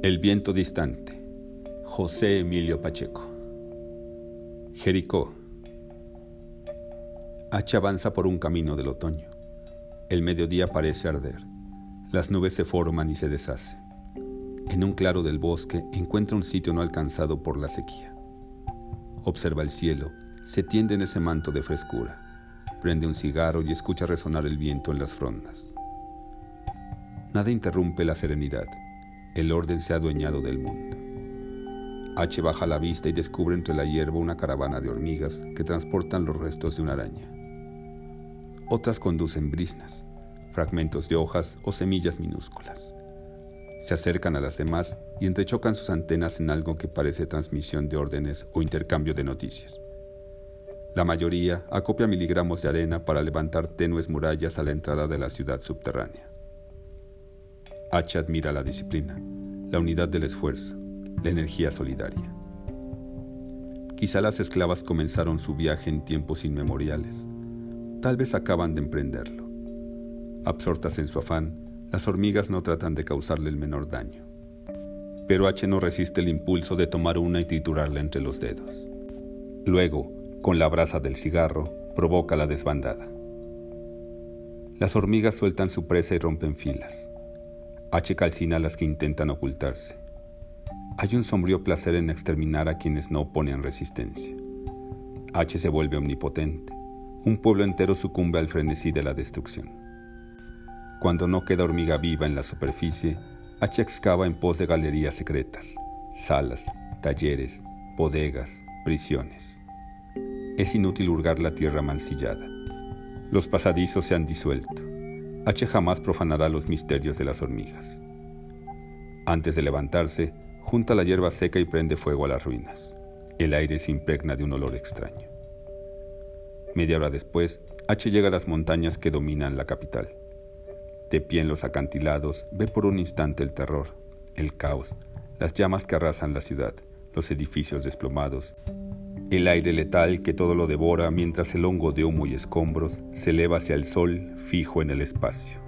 El viento distante. José Emilio Pacheco. Jericó. H avanza por un camino del otoño. El mediodía parece arder. Las nubes se forman y se deshacen. En un claro del bosque encuentra un sitio no alcanzado por la sequía. Observa el cielo, se tiende en ese manto de frescura, prende un cigarro y escucha resonar el viento en las frondas. Nada interrumpe la serenidad el orden se ha adueñado del mundo. H baja la vista y descubre entre la hierba una caravana de hormigas que transportan los restos de una araña. Otras conducen brisnas, fragmentos de hojas o semillas minúsculas. Se acercan a las demás y entrechocan sus antenas en algo que parece transmisión de órdenes o intercambio de noticias. La mayoría acopia miligramos de arena para levantar tenues murallas a la entrada de la ciudad subterránea. H admira la disciplina, la unidad del esfuerzo, la energía solidaria. Quizá las esclavas comenzaron su viaje en tiempos inmemoriales. Tal vez acaban de emprenderlo. Absortas en su afán, las hormigas no tratan de causarle el menor daño. Pero H no resiste el impulso de tomar una y triturarla entre los dedos. Luego, con la brasa del cigarro, provoca la desbandada. Las hormigas sueltan su presa y rompen filas. H calcina a las que intentan ocultarse. Hay un sombrío placer en exterminar a quienes no oponen resistencia. H se vuelve omnipotente. Un pueblo entero sucumbe al frenesí de la destrucción. Cuando no queda hormiga viva en la superficie, H excava en pos de galerías secretas, salas, talleres, bodegas, prisiones. Es inútil hurgar la tierra mancillada. Los pasadizos se han disuelto. H jamás profanará los misterios de las hormigas. Antes de levantarse, junta la hierba seca y prende fuego a las ruinas. El aire se impregna de un olor extraño. Media hora después, H llega a las montañas que dominan la capital. De pie en los acantilados, ve por un instante el terror, el caos, las llamas que arrasan la ciudad, los edificios desplomados, el aire letal que todo lo devora mientras el hongo de humo y escombros se eleva hacia el sol fijo en el espacio.